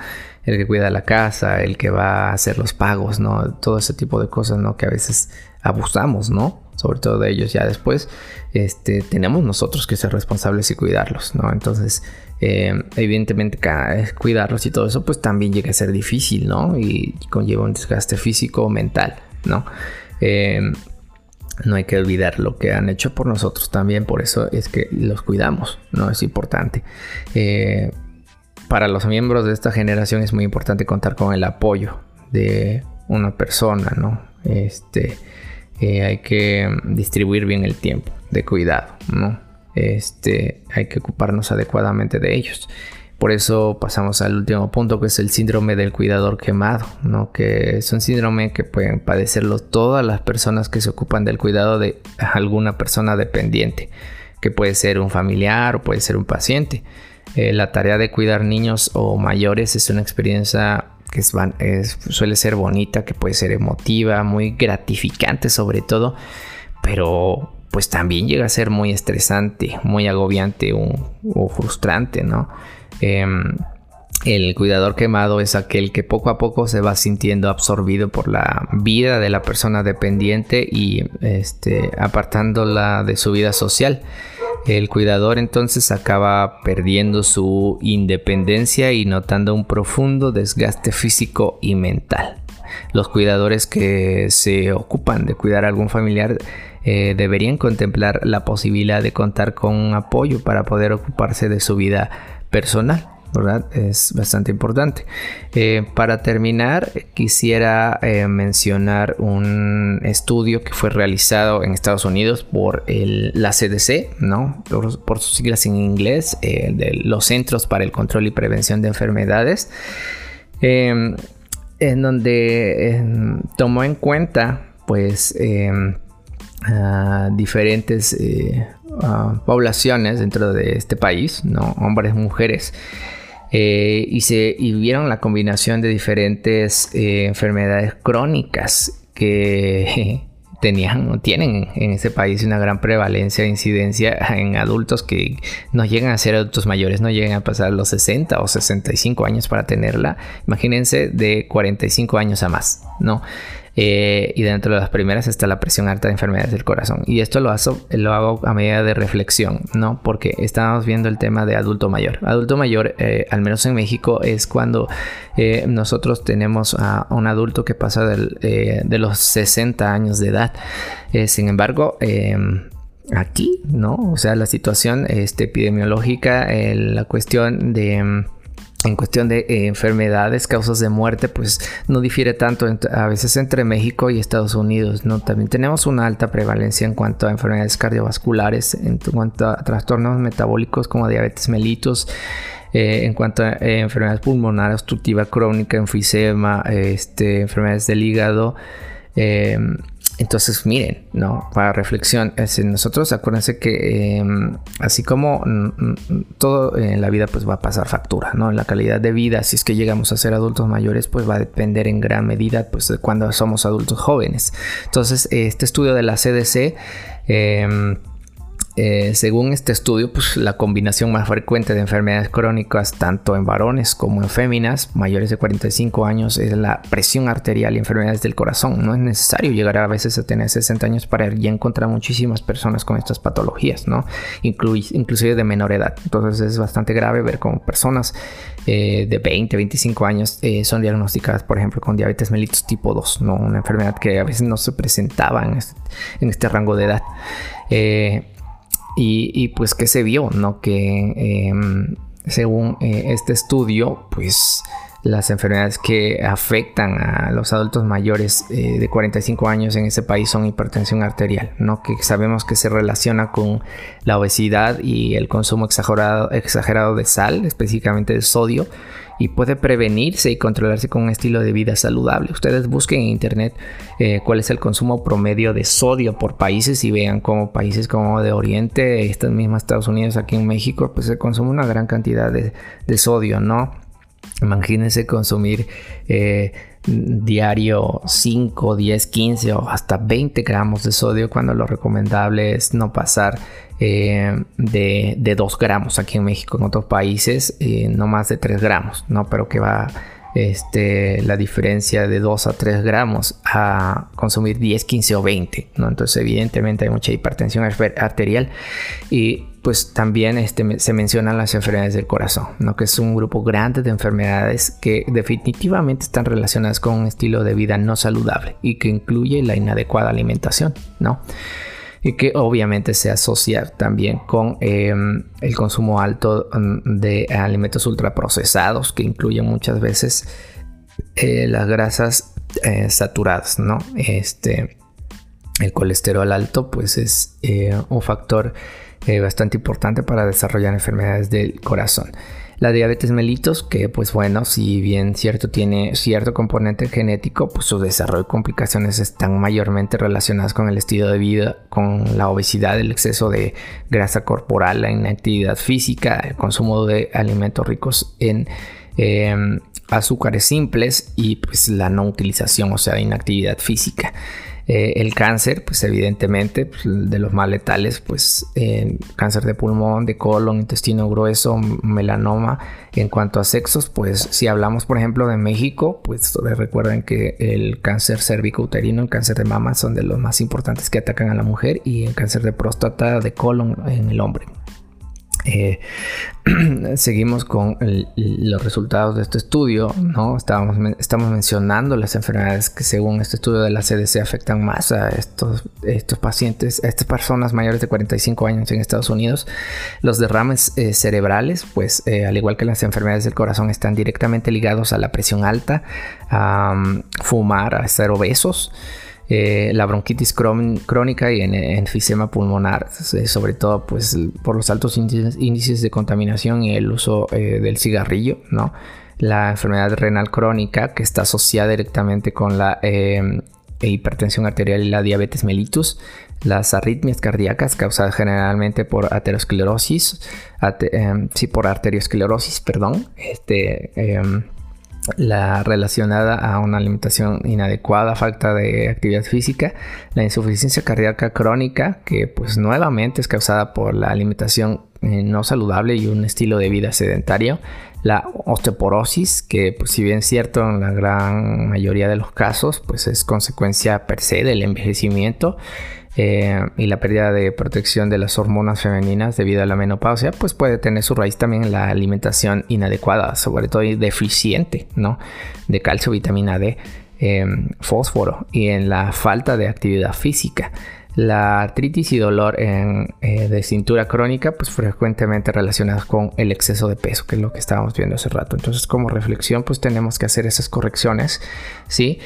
S1: El que cuida la casa, el que va a hacer los pagos, ¿no? Todo ese tipo de cosas, ¿no? Que a veces abusamos, ¿no? Sobre todo de ellos ya después, este, tenemos nosotros que ser responsables y cuidarlos, ¿no? Entonces, eh, evidentemente cuidarlos y todo eso, pues también llega a ser difícil, ¿no? Y conlleva un desgaste físico o mental, ¿no? Eh, no hay que olvidar lo que han hecho por nosotros también, por eso es que los cuidamos, ¿no? Es importante. Eh, para los miembros de esta generación es muy importante contar con el apoyo de una persona, ¿no? Este, eh, hay que distribuir bien el tiempo de cuidado, ¿no? Este, hay que ocuparnos adecuadamente de ellos. Por eso pasamos al último punto, que es el síndrome del cuidador quemado, ¿no? que es un síndrome que pueden padecerlo todas las personas que se ocupan del cuidado de alguna persona dependiente, que puede ser un familiar o puede ser un paciente. Eh, la tarea de cuidar niños o mayores es una experiencia que suele ser bonita, que puede ser emotiva, muy gratificante sobre todo, pero pues también llega a ser muy estresante, muy agobiante o frustrante, ¿no? Em, el cuidador quemado es aquel que poco a poco se va sintiendo absorbido por la vida de la persona dependiente y este, apartándola de su vida social. El cuidador entonces acaba perdiendo su independencia y notando un profundo desgaste físico y mental. Los cuidadores que se ocupan de cuidar a algún familiar eh, deberían contemplar la posibilidad de contar con un apoyo para poder ocuparse de su vida personal. ¿verdad? Es bastante importante. Eh, para terminar, quisiera eh, mencionar un estudio que fue realizado en Estados Unidos por la CDC, ¿no? Por, sus siglas en inglés, eh, de los Centros para el Control y Prevención de Enfermedades, em, en donde em, tomó en cuenta, pues, diferentes poblaciones dentro de este país, ¿no? Hombres, mujeres. Eh, y, se, vieron la combinación de diferentes eh, enfermedades crónicas que tenían o tienen en ese país una gran prevalencia de incidencia en adultos que no llegan a ser adultos mayores, no llegan a pasar los 60 o 65 años para tenerla. Imagínense de 45 años a más, ¿no? Eh, y dentro de las primeras está la presión alta de enfermedades del corazón. Y esto lo, hago a medida de reflexión, ¿no? Porque estamos viendo el tema de adulto mayor. Adulto mayor, eh, al menos en México, es cuando eh, nosotros tenemos a un adulto que pasa de los 60 años de edad. sin embargo, em, aquí, ¿no? O sea, la situación este, epidemiológica, la cuestión de em, en cuestión de eh, enfermedades, causas de muerte, pues no difiere tanto a veces entre México y Estados Unidos, ¿no? También tenemos una alta prevalencia en cuanto a enfermedades cardiovasculares, en cuanto a trastornos metabólicos como diabetes mellitus, eh, en cuanto a eh, enfermedades pulmonares, obstructiva crónica, enfisema, este, enfermedades del hígado, entonces, miren, ¿no? Para reflexión, nosotros acuérdense que em, así como mm, mm, todo en la vida pues va a pasar factura, ¿no? La calidad de vida, si es que llegamos a ser adultos mayores, pues va a depender en gran medida pues de cuando somos adultos jóvenes. Entonces, este estudio de la CDC em, eh, según este estudio, pues, la combinación más frecuente de enfermedades crónicas, tanto en varones como en féminas mayores de 45 años, es la presión arterial y enfermedades del corazón. No es necesario llegar a veces a tener 60 años para ya encontrar muchísimas personas con estas patologías, ¿no? inclusive de menor edad. Entonces es bastante grave ver cómo personas eh, de 20, 25 años eh, son diagnosticadas, por ejemplo, con diabetes mellitus tipo 2, ¿no? Una enfermedad que a veces no se presentaba en este, en este rango de edad. Y, pues que se vio, ¿no? Que em, según eh, este estudio, pues las enfermedades que afectan a los adultos mayores eh, de 45 años en ese país son hipertensión arterial, ¿no? que sabemos que se relaciona con la obesidad y el consumo exagerado, exagerado de sal, específicamente de sodio, y puede prevenirse y controlarse con un estilo de vida saludable. Ustedes busquen en internet eh, cuál es el consumo promedio de sodio por países y vean cómo países como de Oriente, estas mismas Estados Unidos, aquí en México, pues se consume una gran cantidad de, sodio, ¿no? Imagínense consumir eh, diario 5, 10, 15 o hasta 20 gramos de sodio cuando lo recomendable es no pasar eh, de, 2 gramos aquí en México, en otros países eh, no más de 3 gramos, ¿no? Pero que va este, la diferencia de 2 a 3 gramos a consumir 10, 15 o 20, ¿no? Entonces evidentemente hay mucha hipertensión arterial y pues también este, se mencionan las enfermedades del corazón, ¿no? que es un grupo grande de enfermedades que definitivamente están relacionadas con un estilo de vida no saludable y que incluye la inadecuada alimentación, ¿no? Y que obviamente se asocia también con em, el consumo alto mm, de alimentos ultraprocesados que incluyen muchas veces eh, las grasas eh, saturadas, ¿no? Este, el colesterol alto pues es eh, un factor bastante importante para desarrollar enfermedades del corazón. La diabetes mellitus, que pues bueno, si bien cierto tiene cierto componente genético, pues su desarrollo y complicaciones están mayormente relacionadas con el estilo de vida, con la obesidad, el exceso de grasa corporal, la inactividad física, el consumo de alimentos ricos en em, azúcares simples y pues la no utilización, o sea, inactividad física. Eh, el cáncer, pues evidentemente, pues, de los más letales, pues cáncer de pulmón, de colon, intestino grueso, melanoma. En cuanto a sexos, pues si hablamos, por ejemplo, de México, pues recuerden que el cáncer cervicouterino, el cáncer de mama son de los más importantes que atacan a la mujer y el cáncer de próstata, de colon en el hombre. Eh, seguimos con los resultados de este estudio, ¿no? Estábamos, estamos mencionando las enfermedades que según este estudio de la CDC afectan más a estos, estos pacientes, a estas personas mayores de 45 años en Estados Unidos. Los derrames eh, cerebrales, pues eh, al igual que las enfermedades del corazón, están directamente ligados a la presión alta, a fumar, a ser obesos. Eh, la bronquitis crónica y en, enfisema pulmonar, eh, sobre todo pues, por los altos índices de contaminación y el uso eh, del cigarrillo, ¿no? La enfermedad renal crónica que está asociada directamente con la hipertensión arterial y la diabetes mellitus, las arritmias cardíacas causadas generalmente por aterosclerosis, sí, por arteriosclerosis, perdón, este, em, la relacionada a una alimentación inadecuada, falta de actividad física, la insuficiencia cardíaca crónica, que pues nuevamente es causada por la alimentación eh, no saludable y un estilo de vida sedentario, la osteoporosis, que pues, si bien es cierto en la gran mayoría de los casos, pues es consecuencia per se del envejecimiento, eh, y la pérdida de protección de las hormonas femeninas debido a la menopausia, pues puede tener su raíz también en la alimentación inadecuada, sobre todo deficiente, ¿no? De calcio, vitamina D, em, fósforo y en la falta de actividad física. La artritis y dolor en, eh, de cintura crónica, pues frecuentemente relacionados con el exceso de peso, que es lo que estábamos viendo hace rato. Entonces, como reflexión, pues tenemos que hacer esas correcciones, ¿sí?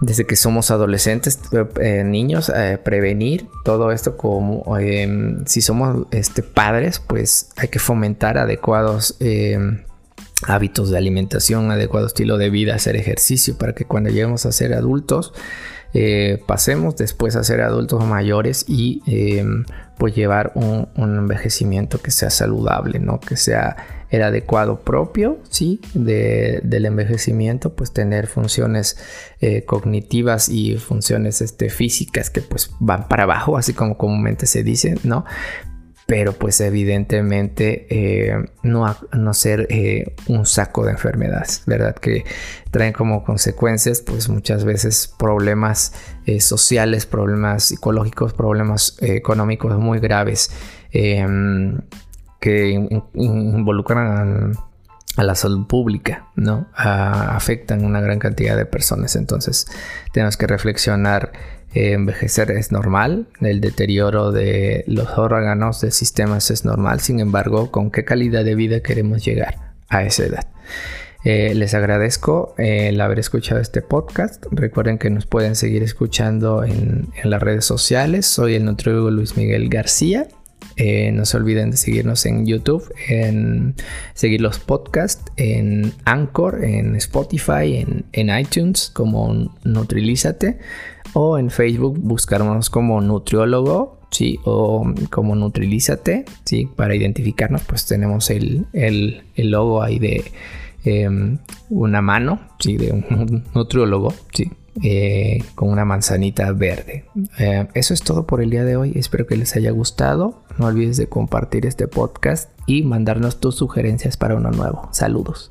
S1: Desde que somos adolescentes, eh, eh, niños, eh, prevenir todo esto como em, si somos este, padres, pues hay que fomentar adecuados em, hábitos de alimentación, adecuado estilo de vida, hacer ejercicio para que cuando lleguemos a ser adultos, pasemos después a ser adultos mayores y em, pues llevar un, envejecimiento que sea saludable, ¿no? Que sea el adecuado propio, sí, del envejecimiento, pues tener funciones eh, cognitivas y funciones este, físicas que pues van para abajo, así como comúnmente se dice, ¿no? Pero pues evidentemente eh, no, no ser eh, un saco de enfermedades, ¿verdad? Que traen como consecuencias pues muchas veces problemas sociales, problemas psicológicos, problemas económicos muy graves que involucran a la salud pública, ¿no? afectan una gran cantidad de personas. Entonces, tenemos que reflexionar. Eh, envejecer es normal, el deterioro de los órganos del sistema es normal. Sin embargo, ¿con qué calidad de vida queremos llegar a esa edad? Eh, les agradezco eh, el haber escuchado este podcast. Recuerden que nos pueden seguir escuchando en, en las redes sociales. Soy el nutriólogo Luis Miguel García no se olviden de seguirnos en YouTube, en seguir los podcasts, en Anchor, en Spotify, en, iTunes como Nutrilízate o en Facebook buscarnos como nutriólogo, sí, o como Nutrilízate, sí, para identificarnos pues tenemos el, logo ahí de em, una mano, sí, de un nutriólogo, sí, eh, con una manzanita verde. Eh, eso es todo por el día de hoy. Espero que les haya gustado. No olvides de compartir este podcast y mandarnos tus sugerencias para uno nuevo. Saludos.